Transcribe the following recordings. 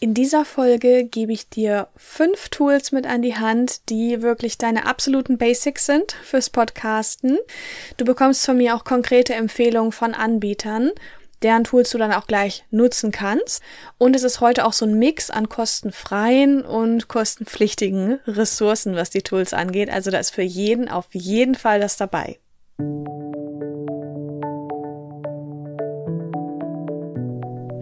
In dieser Folge gebe ich dir fünf Tools mit an die Hand, die wirklich deine absoluten Basics sind fürs Podcasten. Du bekommst von mir auch konkrete Empfehlungen von Anbietern, deren Tools du dann auch gleich nutzen kannst. Und es ist heute auch so ein Mix an kostenfreien und kostenpflichtigen Ressourcen, was die Tools angeht. Also da ist für jeden auf jeden Fall das dabei.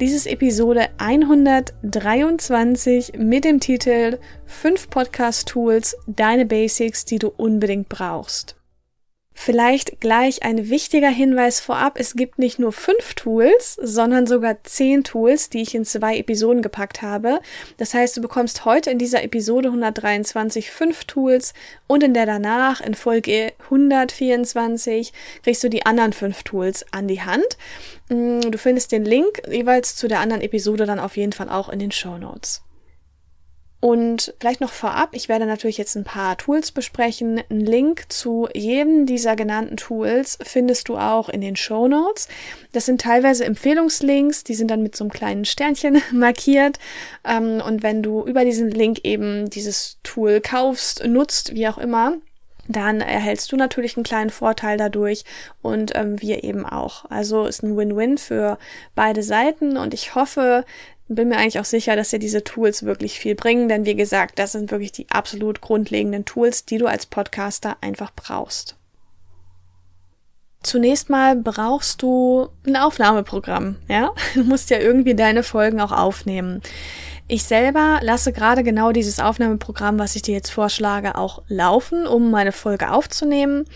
Dies ist Episode 123 mit dem Titel 5 Podcast-Tools, deine Basics, die du unbedingt brauchst. Vielleicht gleich ein wichtiger Hinweis vorab. Es gibt nicht nur fünf Tools, sondern sogar zehn Tools, die ich in zwei Episoden gepackt habe. Das heißt, du bekommst heute in dieser Episode 123 fünf Tools und in der danach, in Folge 124, kriegst du die anderen fünf Tools an die Hand. Mm, du findest den Link jeweils zu der anderen Episode dann auf jeden Fall auch in den Show Notes. Und vielleicht noch vorab, ich werde natürlich jetzt ein paar Tools besprechen. Ein Link zu jedem dieser genannten Tools findest du auch in den Show Notes. Das sind teilweise Empfehlungslinks, die sind dann mit so einem kleinen Sternchen markiert. Ähm, und wenn du über diesen Link eben dieses Tool kaufst, nutzt, wie auch immer, dann erhältst du natürlich einen kleinen Vorteil dadurch und ähm, wir eben auch. Also ist ein Win-Win für beide Seiten und ich hoffe, bin mir eigentlich auch sicher, dass dir diese Tools wirklich viel bringen, denn wie gesagt, das sind wirklich die absolut grundlegenden Tools, die du als Podcaster einfach brauchst. Zunächst mal brauchst du ein Aufnahmeprogramm, ja? Du musst ja irgendwie deine Folgen auch aufnehmen. Ich selber lasse gerade genau dieses Aufnahmeprogramm, was ich dir jetzt vorschlage, auch laufen, um meine Folge aufzunehmen.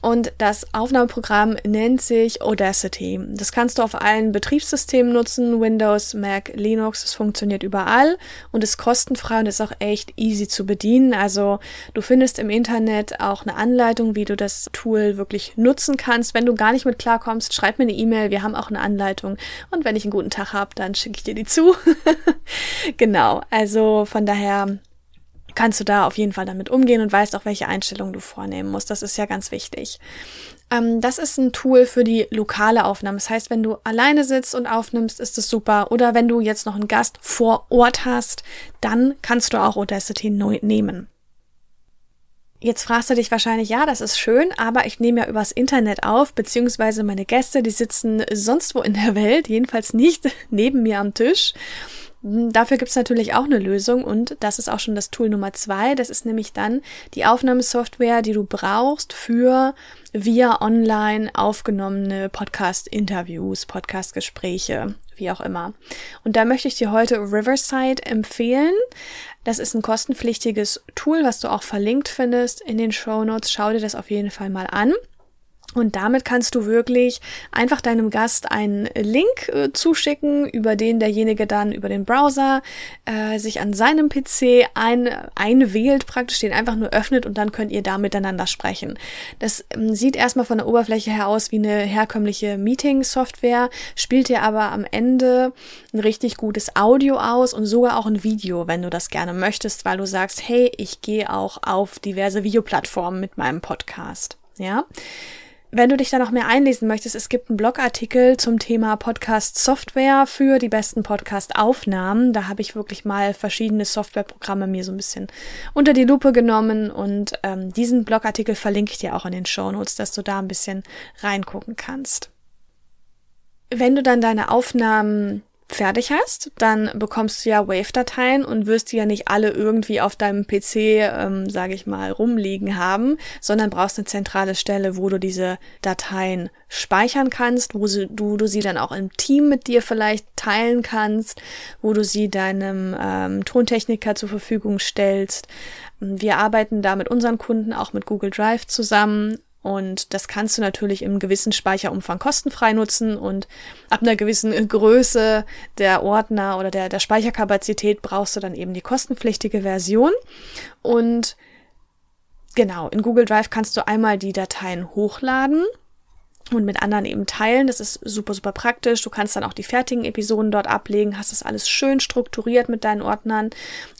Und das Aufnahmeprogramm nennt sich Audacity. Das kannst du auf allen Betriebssystemen nutzen, Windows, Mac, Linux. Es funktioniert überall und ist kostenfrei und ist auch echt easy zu bedienen. Also du findest im Internet auch eine Anleitung, wie du das Tool wirklich nutzen kannst. Wenn du gar nicht mit klarkommst, schreib mir eine E-Mail. Wir haben auch eine Anleitung. Und wenn ich einen guten Tag habe, dann schicke ich dir die zu. genau, also von daher kannst du da auf jeden Fall damit umgehen und weißt auch, welche Einstellungen du vornehmen musst. Das ist ja ganz wichtig. Ähm, das ist ein Tool für die lokale Aufnahme. Das heißt, wenn du alleine sitzt und aufnimmst, ist es super. Oder wenn du jetzt noch einen Gast vor Ort hast, dann kannst du auch Audacity nehmen. Jetzt fragst du dich wahrscheinlich, ja, das ist schön, aber ich nehme ja übers Internet auf, beziehungsweise meine Gäste, die sitzen sonst wo in der Welt, jedenfalls nicht neben mir am Tisch. Dafür gibt es natürlich auch eine Lösung und das ist auch schon das Tool Nummer zwei. Das ist nämlich dann die Aufnahmesoftware, die du brauchst für via online aufgenommene Podcast-Interviews, Podcast-Gespräche, wie auch immer. Und da möchte ich dir heute Riverside empfehlen. Das ist ein kostenpflichtiges Tool, was du auch verlinkt findest in den Show Notes. Schau dir das auf jeden Fall mal an. Und damit kannst du wirklich einfach deinem Gast einen Link äh, zuschicken, über den derjenige dann über den Browser äh, sich an seinem PC ein, einwählt, praktisch den einfach nur öffnet und dann könnt ihr da miteinander sprechen. Das ähm, sieht erstmal von der Oberfläche her aus wie eine herkömmliche Meeting-Software, spielt dir aber am Ende ein richtig gutes Audio aus und sogar auch ein Video, wenn du das gerne möchtest, weil du sagst, hey, ich gehe auch auf diverse Videoplattformen mit meinem Podcast. Ja. Wenn du dich da noch mehr einlesen möchtest, es gibt einen Blogartikel zum Thema Podcast Software für die besten Podcast Aufnahmen. Da habe ich wirklich mal verschiedene Softwareprogramme mir so ein bisschen unter die Lupe genommen und ähm, diesen Blogartikel verlinke ich dir auch in den Show Notes, dass du da ein bisschen reingucken kannst. Wenn du dann deine Aufnahmen fertig hast, dann bekommst du ja Wave-Dateien und wirst die ja nicht alle irgendwie auf deinem PC, ähm, sage ich mal, rumliegen haben, sondern brauchst eine zentrale Stelle, wo du diese Dateien speichern kannst, wo sie, du, du sie dann auch im Team mit dir vielleicht teilen kannst, wo du sie deinem ähm, Tontechniker zur Verfügung stellst. Wir arbeiten da mit unseren Kunden auch mit Google Drive zusammen und das kannst du natürlich im gewissen Speicherumfang kostenfrei nutzen und ab einer gewissen Größe der Ordner oder der, der Speicherkapazität brauchst du dann eben die kostenpflichtige Version. Und genau, in Google Drive kannst du einmal die Dateien hochladen und mit anderen eben teilen. Das ist super, super praktisch. Du kannst dann auch die fertigen Episoden dort ablegen, hast das alles schön strukturiert mit deinen Ordnern.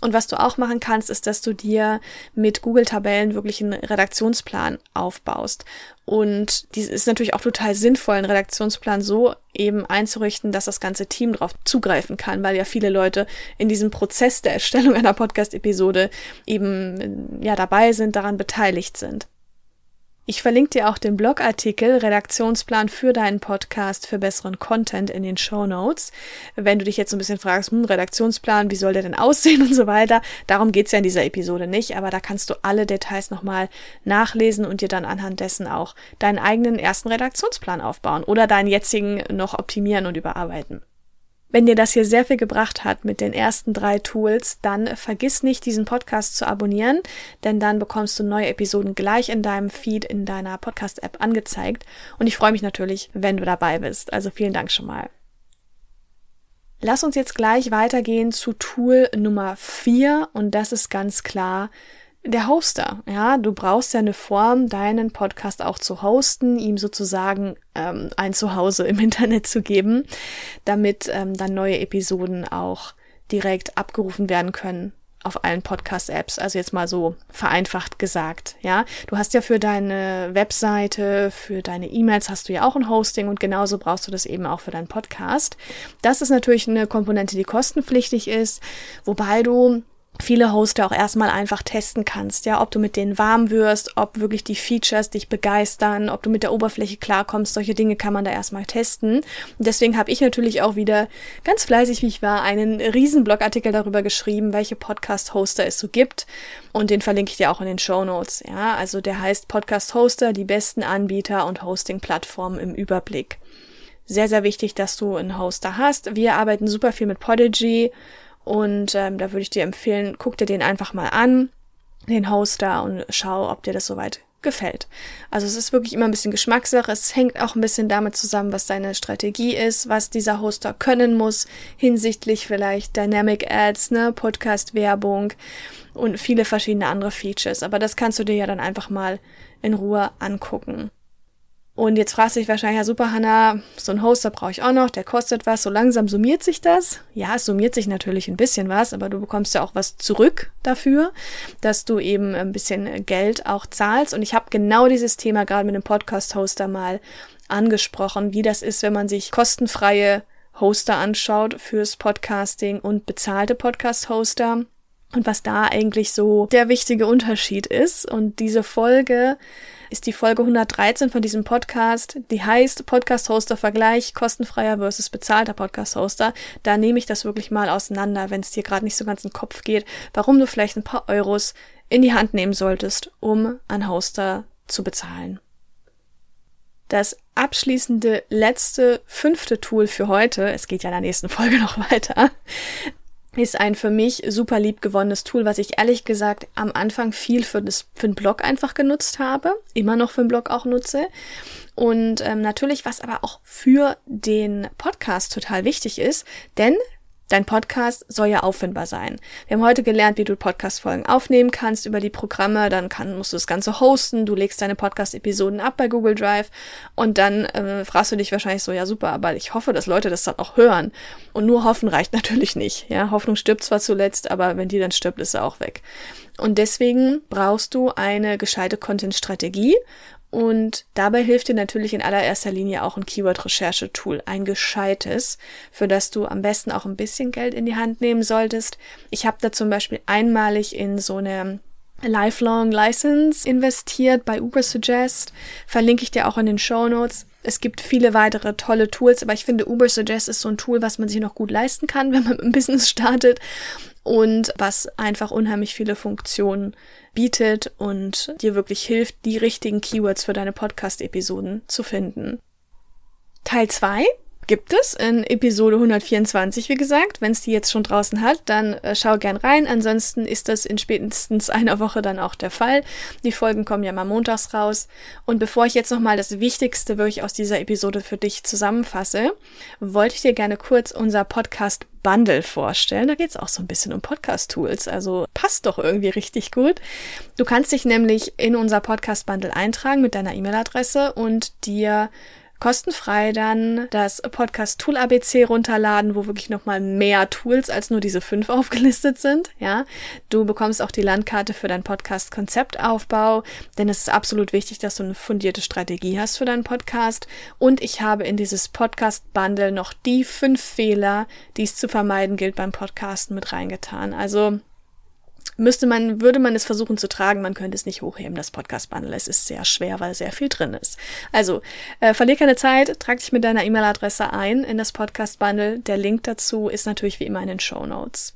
Und was du auch machen kannst, ist, dass du dir mit Google-Tabellen wirklich einen Redaktionsplan aufbaust. Und dies ist natürlich auch total sinnvoll, einen Redaktionsplan so eben einzurichten, dass das ganze Team darauf zugreifen kann, weil ja viele Leute in diesem Prozess der Erstellung einer Podcast-Episode eben ja dabei sind, daran beteiligt sind. Ich verlinke dir auch den Blogartikel Redaktionsplan für deinen Podcast für besseren Content in den Show Notes. Wenn du dich jetzt so ein bisschen fragst, hm, Redaktionsplan, wie soll der denn aussehen und so weiter, darum geht's ja in dieser Episode nicht, aber da kannst du alle Details nochmal nachlesen und dir dann anhand dessen auch deinen eigenen ersten Redaktionsplan aufbauen oder deinen jetzigen noch optimieren und überarbeiten. Wenn dir das hier sehr viel gebracht hat mit den ersten drei Tools, dann vergiss nicht, diesen Podcast zu abonnieren, denn dann bekommst du neue Episoden gleich in deinem Feed in deiner Podcast-App angezeigt. Und ich freue mich natürlich, wenn du dabei bist. Also vielen Dank schon mal. Lass uns jetzt gleich weitergehen zu Tool Nummer vier und das ist ganz klar der Hoster. Ja, du brauchst ja eine Form, deinen Podcast auch zu hosten, ihm sozusagen ähm, ein Zuhause im Internet zu geben, damit ähm, dann neue Episoden auch direkt abgerufen werden können auf allen Podcast-Apps, also jetzt mal so vereinfacht gesagt, ja. Du hast ja für deine Webseite, für deine E-Mails hast du ja auch ein Hosting und genauso brauchst du das eben auch für deinen Podcast. Das ist natürlich eine Komponente, die kostenpflichtig ist, wobei du viele Hoster auch erstmal einfach testen kannst, ja, ob du mit denen warm wirst, ob wirklich die Features dich begeistern, ob du mit der Oberfläche klarkommst, solche Dinge kann man da erstmal testen. Und deswegen habe ich natürlich auch wieder ganz fleißig, wie ich war, einen riesen Blogartikel darüber geschrieben, welche Podcast-Hoster es so gibt und den verlinke ich dir auch in den Show Notes, ja, also der heißt Podcast Hoster, die besten Anbieter und Hosting-Plattformen im Überblick. Sehr, sehr wichtig, dass du einen Hoster hast. Wir arbeiten super viel mit Podigy und ähm, da würde ich dir empfehlen, guck dir den einfach mal an, den Hoster und schau, ob dir das soweit gefällt. Also es ist wirklich immer ein bisschen Geschmackssache. Es hängt auch ein bisschen damit zusammen, was deine Strategie ist, was dieser Hoster können muss, hinsichtlich vielleicht Dynamic Ads, ne, Podcast-Werbung und viele verschiedene andere Features. Aber das kannst du dir ja dann einfach mal in Ruhe angucken. Und jetzt fragst du dich wahrscheinlich, ja super, Hanna, so ein Hoster brauche ich auch noch, der kostet was, so langsam summiert sich das. Ja, es summiert sich natürlich ein bisschen was, aber du bekommst ja auch was zurück dafür, dass du eben ein bisschen Geld auch zahlst. Und ich habe genau dieses Thema gerade mit dem Podcast-Hoster mal angesprochen, wie das ist, wenn man sich kostenfreie Hoster anschaut fürs Podcasting und bezahlte Podcast-Hoster und was da eigentlich so der wichtige Unterschied ist. Und diese Folge ist die Folge 113 von diesem Podcast. Die heißt Podcast Hoster Vergleich, kostenfreier versus bezahlter Podcast Hoster. Da nehme ich das wirklich mal auseinander, wenn es dir gerade nicht so ganz in den Kopf geht, warum du vielleicht ein paar Euros in die Hand nehmen solltest, um einen Hoster zu bezahlen. Das abschließende letzte fünfte Tool für heute, es geht ja in der nächsten Folge noch weiter, ist ein für mich super lieb gewonnenes Tool, was ich ehrlich gesagt am Anfang viel für, das, für den Blog einfach genutzt habe, immer noch für den Blog auch nutze. Und ähm, natürlich, was aber auch für den Podcast total wichtig ist, denn Dein Podcast soll ja auffindbar sein. Wir haben heute gelernt, wie du Podcast-Folgen aufnehmen kannst über die Programme. Dann kann, musst du das Ganze hosten. Du legst deine Podcast-Episoden ab bei Google Drive. Und dann äh, fragst du dich wahrscheinlich so, ja super, aber ich hoffe, dass Leute das dann auch hören. Und nur hoffen reicht natürlich nicht. Ja, Hoffnung stirbt zwar zuletzt, aber wenn die dann stirbt, ist sie auch weg. Und deswegen brauchst du eine gescheite Content-Strategie und dabei hilft dir natürlich in allererster Linie auch ein Keyword-Recherche-Tool, ein gescheites, für das du am besten auch ein bisschen Geld in die Hand nehmen solltest. Ich habe da zum Beispiel einmalig in so eine Lifelong License investiert bei Ubersuggest. Verlinke ich dir auch in den Show Notes. Es gibt viele weitere tolle Tools, aber ich finde Ubersuggest ist so ein Tool, was man sich noch gut leisten kann, wenn man ein Business startet und was einfach unheimlich viele Funktionen bietet und dir wirklich hilft, die richtigen Keywords für deine Podcast-Episoden zu finden. Teil zwei gibt es in Episode 124, wie gesagt. Wenn es die jetzt schon draußen hat, dann äh, schau gern rein. Ansonsten ist das in spätestens einer Woche dann auch der Fall. Die Folgen kommen ja mal montags raus. Und bevor ich jetzt nochmal das Wichtigste wirklich aus dieser Episode für dich zusammenfasse, wollte ich dir gerne kurz unser Podcast Bundle vorstellen. Da geht es auch so ein bisschen um Podcast-Tools. Also passt doch irgendwie richtig gut. Du kannst dich nämlich in unser Podcast Bundle eintragen mit deiner E-Mail-Adresse und dir kostenfrei dann das Podcast Tool ABC runterladen, wo wirklich nochmal mehr Tools als nur diese fünf aufgelistet sind. Ja, du bekommst auch die Landkarte für deinen Podcast Konzeptaufbau, denn es ist absolut wichtig, dass du eine fundierte Strategie hast für deinen Podcast. Und ich habe in dieses Podcast Bundle noch die fünf Fehler, die es zu vermeiden gilt beim Podcasten mit reingetan. Also müsste man, würde man es versuchen zu tragen, man könnte es nicht hochheben, das Podcast-Bundle. Es ist sehr schwer, weil sehr viel drin ist. Also, äh, verlier keine Zeit, trag dich mit deiner E-Mail-Adresse ein in das Podcast-Bundle. Der Link dazu ist natürlich wie immer in den Show Notes.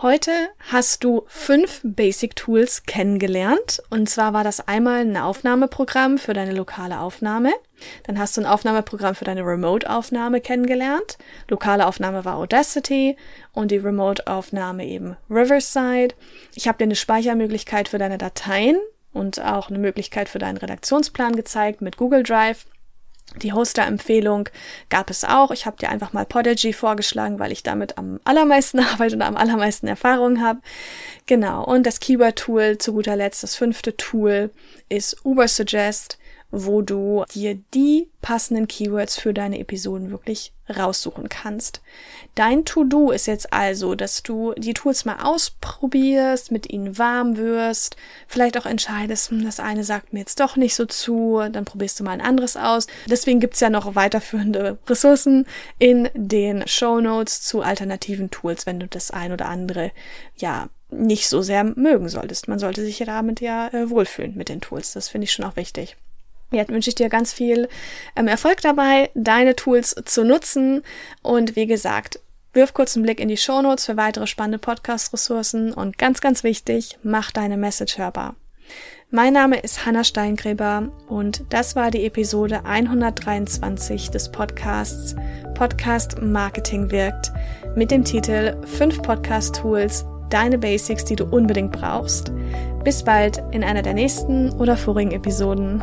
Heute hast du fünf Basic Tools kennengelernt. Und zwar war das einmal ein Aufnahmeprogramm für deine lokale Aufnahme. Dann hast du ein Aufnahmeprogramm für deine Remote-Aufnahme kennengelernt. Lokale Aufnahme war Audacity und die Remote-Aufnahme eben Riverside. Ich habe dir eine Speichermöglichkeit für deine Dateien und auch eine Möglichkeit für deinen Redaktionsplan gezeigt mit Google Drive. Die Hoster-Empfehlung gab es auch. Ich habe dir einfach mal Podigy vorgeschlagen, weil ich damit am allermeisten arbeite und am allermeisten Erfahrung habe. Genau. Und das Keyword-Tool zu guter Letzt, das fünfte Tool, ist Ubersuggest wo du dir die passenden Keywords für deine Episoden wirklich raussuchen kannst. Dein To-Do ist jetzt also, dass du die Tools mal ausprobierst, mit ihnen warm wirst, vielleicht auch entscheidest, hm, das eine sagt mir jetzt doch nicht so zu, dann probierst du mal ein anderes aus. Deswegen gibt's ja noch weiterführende Ressourcen in den Show Notes zu alternativen Tools, wenn du das ein oder andere ja nicht so sehr mögen solltest. Man sollte sich ja damit ja äh, wohlfühlen mit den Tools. Das finde ich schon auch wichtig. Jetzt wünsche ich dir ganz viel ähm, Erfolg dabei, deine Tools zu nutzen. Und wie gesagt, wirf kurz einen Blick in die Shownotes für weitere spannende Podcast-Ressourcen. Und ganz, ganz wichtig, mach deine Message hörbar. Mein Name ist Hanna Steingräber und das war die Episode 123 des Podcasts Podcast Marketing wirkt mit dem Titel 5 Podcast Tools, deine Basics, die du unbedingt brauchst. Bis bald in einer der nächsten oder vorigen Episoden.